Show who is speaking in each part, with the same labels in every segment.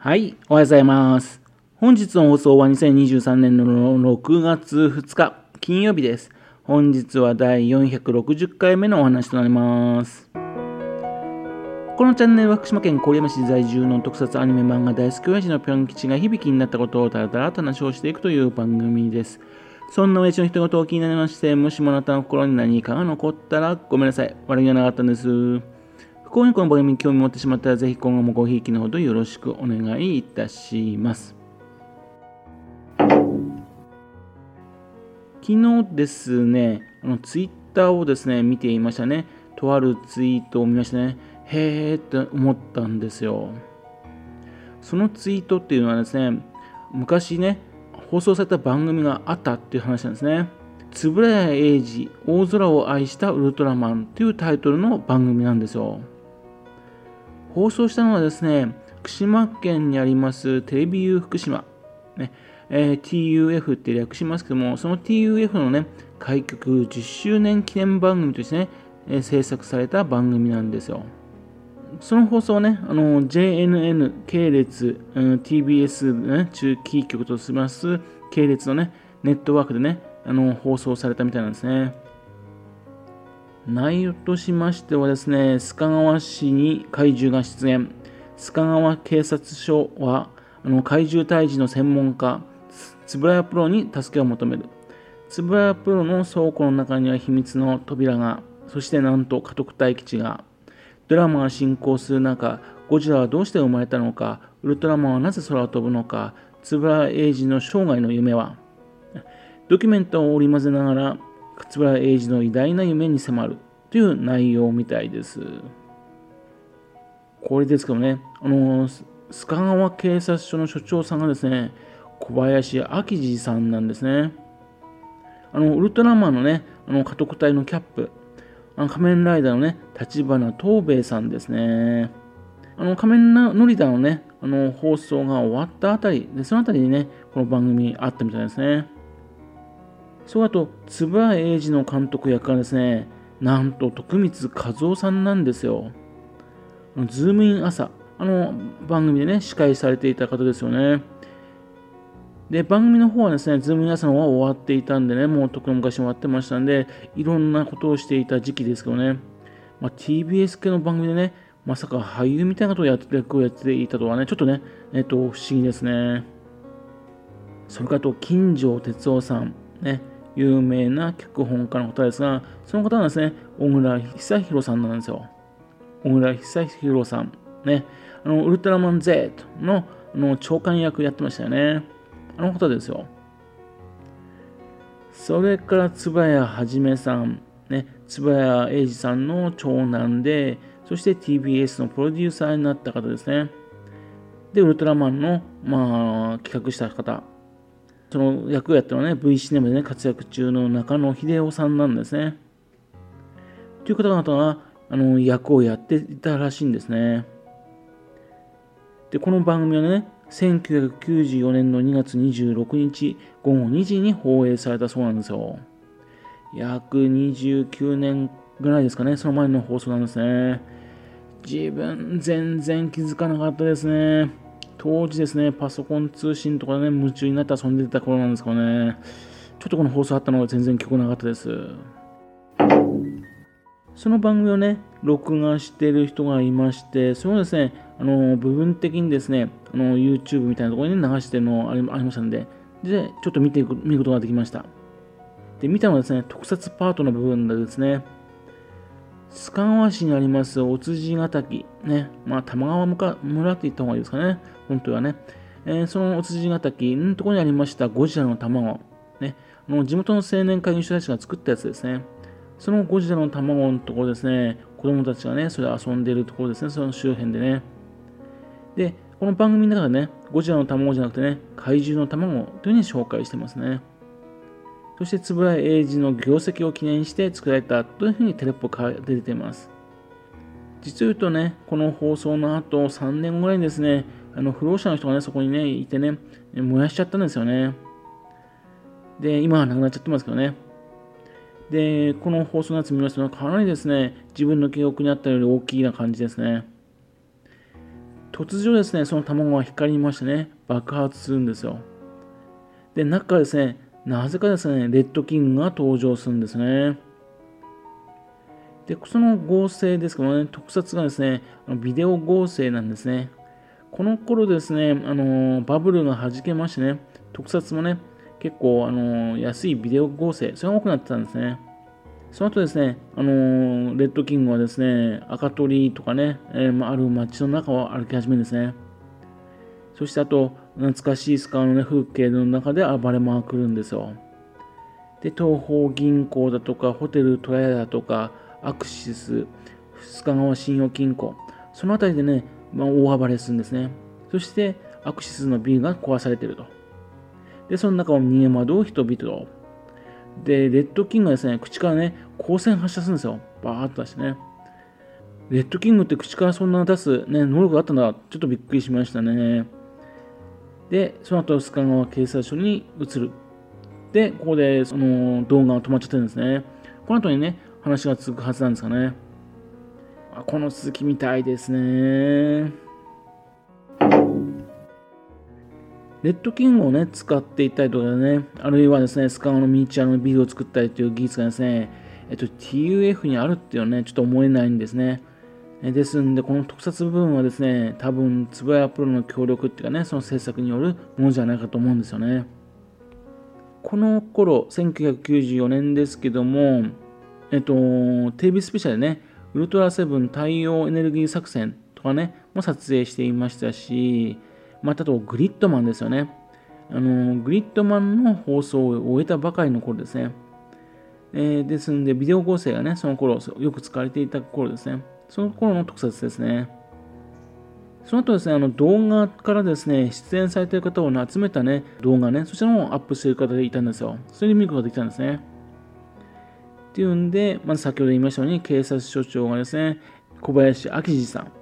Speaker 1: はい、おはようございます。本日の放送は2023年の6月2日、金曜日です。本日は第460回目のお話となります。このチャンネルは福島県郡山市在住の特撮アニメ漫画大好き親父のぴょん吉が響きになったことをだらだらと話をしていくという番組です。そんな親父の一言を気になりまして、もしもあなたの心に何かが残ったらごめんなさい。悪気がなかったんです。不幸にこの番組に興味持ってしまったら、ぜひ今後もごひいきのほどよろしくお願いいたします。昨日ですね、あのツイッターをですね、見ていましたね。とあるツイートを見ましたね。へーって思ったんですよ。そのツイートっていうのはですね、昔ね、放送された番組があったっていう話なんですね。円谷英二、大空を愛したウルトラマンというタイトルの番組なんですよ。放送したのはですね、福島県にありますテレビ U 福島、ねえー TUF って略しますけども、その TUF のね、開局10周年記念番組としてね、えー制作された番組なんですよ。その放送はね、あの JNN 系列、うん TBS、ね、中キー局とします系列のね、ネットワークでね、あの放送されたみたいなんですね。内容としましてはですね、須賀川市に怪獣が出現。須賀川警察署は、あの怪獣退治の専門家、つぶらプロに助けを求める。つぶらプロの倉庫の中には秘密の扉が、そしてなんと家督隊基地が。ドラマが進行する中、ゴジラはどうして生まれたのか、ウルトラマンはなぜ空を飛ぶのか、つぶら英二の生涯の夢は。ドキュメントを織り交ぜながら、勝村英二の偉大な夢に迫るという内容みたいです。これですけどね、あの、須賀川警察署の署長さんがですね、小林明治さんなんですね。あの、ウルトラマンのね、あの、家督隊のキャップ、あの仮面ライダーのね、立花東兵衛さんですね。あの、仮面ライダーのね、あの、放送が終わったあたり、でそのあたりにね、この番組あったみたいですね。そうあと、円谷英二の監督役がですね、なんと徳光和夫さんなんですよ。ズームイン朝、あの番組でね、司会されていた方ですよね。で、番組の方はですね、ズームイン朝の方は終わっていたんでね、もうとうの昔終わってましたんで、いろんなことをしていた時期ですけどね、まあ、TBS 系の番組でね、まさか俳優みたいなことをやって役をやっていたとはね、ちょっとね、えっと、不思議ですね。それからと、金城哲夫さん、ね、有名な脚本家の方ですが、その方はですね、小倉久弘さんなんですよ。小倉久弘さん。ね、あの、ウルトラマン Z のあの長官役やってましたよね。あの方ですよ。それから、円谷はさん。ね、円谷英二さんの長男で、そして TBS のプロデューサーになった方ですね。で、ウルトラマンの、まあ、企画した方。その役をやったのはね、V シネマでね、活躍中の中野秀夫さんなんですね。という方々が、あの、役をやっていたらしいんですね。で、この番組はね、1994年の2月26日午後2時に放映されたそうなんですよ。約29年ぐらいですかね、その前の放送なんですね。自分、全然気づかなかったですね。当時ですね、パソコン通信とかね、夢中になって遊んでた頃なんですけどね、ちょっとこの放送あったのが全然記憶なかったです。その番組をね、録画してる人がいまして、それをですね、あの部分的にですね、あの YouTube みたいなところに流してるのありありましたので、で、ちょっと見ていく見ることができました。で、見たのはですね、特撮パートの部分でですね、須賀川市にありますお辻ヶ滝、ね、まあ、玉川村って言った方がいいですかね、本当はね。えーそのお辻ヶ滝のところにありましたゴジラの卵、ね、あの地元の青年会議所たちが作ったやつですね。そのゴジラの卵のところですね、子供たちがね、それ遊んでるところですね、その周辺でね。で、この番組の中でね、ゴジラの卵じゃなくてね、怪獣の卵というふうに紹介してますね。そして、円谷英二の業績を記念して作られたというふうにテレポが出ています。実を言うとね、この放送の後3年ぐらいにですね、あの不老者の人がね、そこにね、いてね、燃やしちゃったんですよね。で、今はなくなっちゃってますけどね。で、この放送のやつ見ますと、かなりですね、自分の記憶にあったより大きいな感じですね。突如ですね、その卵が光りましてね、爆発するんですよ。で、中からですね、なぜかですね、レッドキングが登場するんですね。で、その合成ですけどね、特撮がですね、ビデオ合成なんですね。この頃ですね、あのバブルが弾けましてね、特撮もね、結構、あの安いビデオ合成、それが多くなってたんですね。その後ですね、あのレッドキングはですね、赤鳥とかね、えー、ある街の中を歩き始めるんですね。そしてあと、懐かしいスカーの、ね、風景の中で暴れ回るんですよ。で、東方銀行だとか、ホテルトラヤだとか、アクシス、須賀川信用金庫、その辺りでね、まあ、大暴れするんですね。そして、アクシスのビルが壊されてると。で、その中を逃げ惑う人々と。で、レッドキングがですね、口からね、光線発射するんですよ。バーッと出してね。レッドキングって口からそんな出す、ね、能力があったんだ。ちょっとびっくりしましたね。で、その後、須賀川警察署に移る。で、ここでその動画が止まっちゃってるんですね。この後にね、話が続くはずなんですかね。あこの続きみたいですね。レッドキングをね、使っていったりとかね、あるいはですね、スカーのミニチュアのビルを作ったりという技術がですね、えっと、TUF にあるっていうのはね、ちょっと思えないんですね。ですんで、この特撮部分はですね、多分、つぶやプロの協力っていうかね、その制作によるものじゃないかと思うんですよね。この頃、1994年ですけども、えっと、テレビスペシャルでね、ウルトラセブン太陽エネルギー作戦とかね、も撮影していましたし、またとグリッドマンですよね。あの、グリッドマンの放送を終えたばかりの頃ですね。えー、ですんで、ビデオ合成がね、その頃よく使われていた頃ですね。その頃の特撮ですね。その後ですね、あの動画からですね、出演されている方を、集めたね、動画ね、そちらもアップしている方がいたんですよ。それで見ることができたんですね。っていうんで、まず先ほど言いましたように、警察署長がですね、小林明治さん。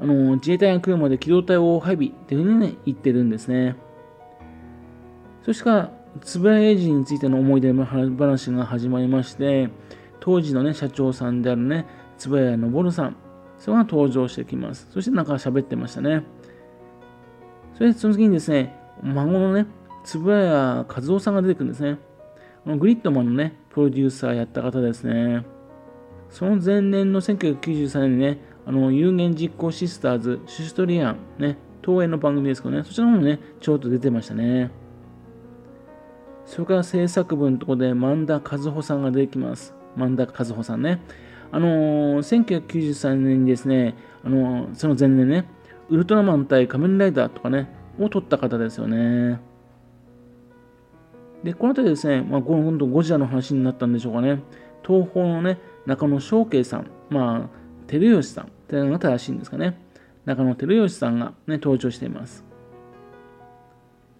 Speaker 1: あの、自衛隊が来るまで機動隊を配備っていうふうにね、言ってるんですね。そしてから、円谷英二についての思い出の話が始まりまして、当時のね、社長さんであるね、円谷昇さん、それが登場してきます。そしてなんか喋ってましたね。それでその次にですね、孫のね、円谷和夫さんが出てくるんですね。グリッドマンのね、プロデューサーやった方ですね。その前年の1993年にね、あの有言実行シスターズ、シュシュトリアン、ね、東映の番組ですけどね、そちらもね、ちょっと出てましたね。それから制作部のところで、萬田和穂さんが出てきます。萬田和穂さんね。あのー、1993年にですね、あのー、その前年ね、ウルトラマン対仮面ライダーとかね、を撮った方ですよね。で、この辺りですね、まあ、今度ゴジラの話になったんでしょうかね。東宝のね、中野翔慶さん、まあ、照吉さんというのが正しいんですかね。中野照吉さんが、ね、登場しています。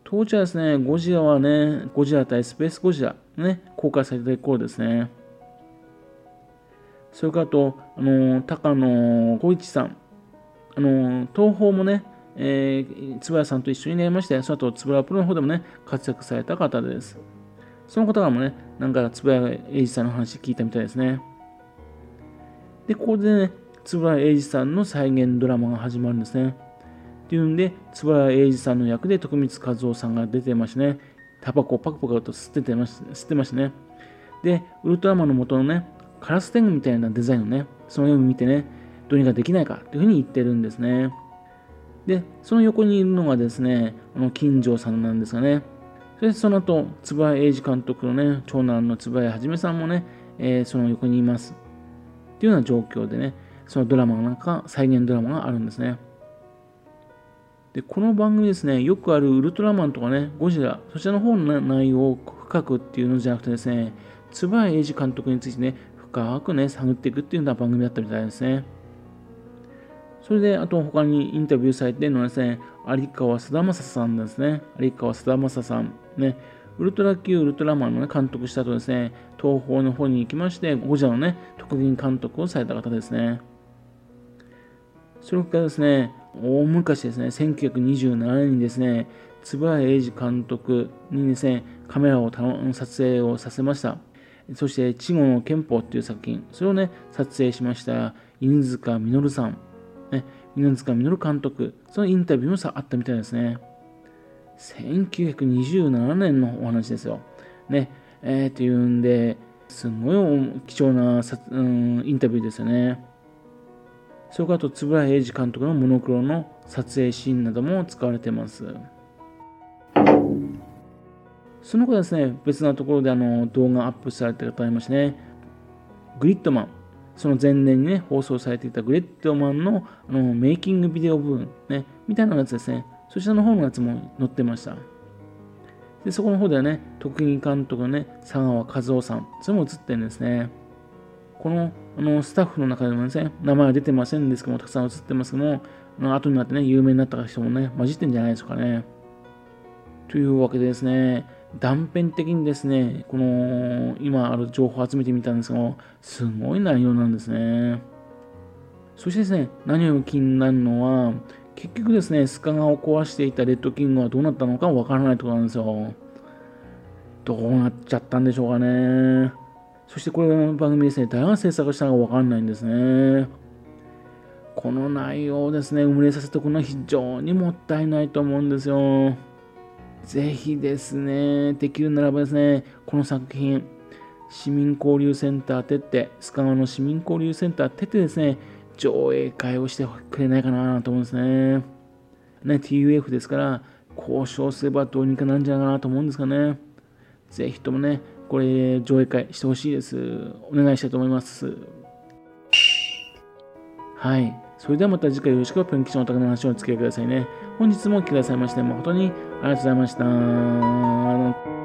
Speaker 1: 当時はですね、ゴジラはね、ゴジラ対スペースゴジラ、ね、公開された頃ですね。それからと、あの、高野浩一さん、あの、東宝もね、えー、つばやさんと一緒にねまして、その後、つぶらプロの方でもね、活躍された方です。その方がもね、なんか、つぶや英二さんの話聞いたみたいですね。で、ここでね、円谷英二さんの再現ドラマが始まるんですね。っていうんで、円谷英二さんの役で徳光和夫さんが出てましてね、タバコをパクパクと吸っててまし吸ってましたね。で、ウルトラマンの元のね、カラス天狗みたいなデザインをね、その絵を見てね、どうにかできないかというふうに言ってるんですね。で、その横にいるのがですね、あの金城さんなんですがね、そしてその後、円谷英二監督のね、長男の円谷はじめさんもね、えー、その横にいます。っていうような状況でね、そのドラマなんか、再現ドラマがあるんですね。で、この番組ですね、よくあるウルトラマンとかね、ゴジラ、そちらの方の内容を深くっていうのじゃなくてですね、円谷英二監督についてね、深くね、探っていくっていうような番組だったみたいですね。それで、あと他にインタビューされてるのはですね、有川貞正さんですね。有川貞正さん。ね、ウルトラ Q ウルトラマンの、ね、監督した後ですね、東宝の方に行きまして、ゴジラのね、特技監督をされた方ですね。それからですね、大昔ですね、1927年にですね、円谷英二監督にですね、カメラを撮影をさせました。そして、稚語の憲法っていう作品、それをね、撮影しました、犬塚実さん。ね、犬塚実監督、そのインタビューもさあったみたいですね。1927年のお話ですよ。ね、えー、っていうんで、すごい貴重な、うん、インタビューですよね。それからと、円谷英二監督のモノクロの撮影シーンなども使われてます。その後ですね、別なところであの動画アップされてる方いましてね、グリッドマン、その前年にね、放送されていたグリッドマンのあのメイキングビデオ部分、ね、みたいなやつですね、そちらの方のやつも載ってました。で、そこの方ではね、特技監督のね、佐川和夫さん、それも映ってるんですね。このあのスタッフの中でもですね、名前は出てませんですけども、たくさん映ってますけども、あの後になってね、有名になった人もね、混じってんじゃないですかね。というわけでですね、断片的にですね、この今ある情報を集めてみたんですが、すごい内容なんですね。そしてですね、何より気になるのは、結局ですね、スカガを壊していたレッドキングはどうなったのかわからないところなんですよ。どうなっちゃったんでしょうかね。そしてこれの番組ですね、誰が制作したのかわかんないんですね。この内容をですね、埋もれさせておくのは非常にもったいないと思うんですよ。ぜひですね、できるならばですね、この作品、市民交流センターてって、須賀川の市民交流センターてってですね、上映会をしてくれないかなと思うんですね。ね、TUF ですから、交渉すればどうにかなるんじゃないかなと思うんですかね。ぜひともね、これ、上映会してほしいです。お願いしたいと思います。はい。それではまた次回よろしくぴょん吉のお宅の話をお付き合いくださいね。本日も来てくださいまして誠にありがとうございました。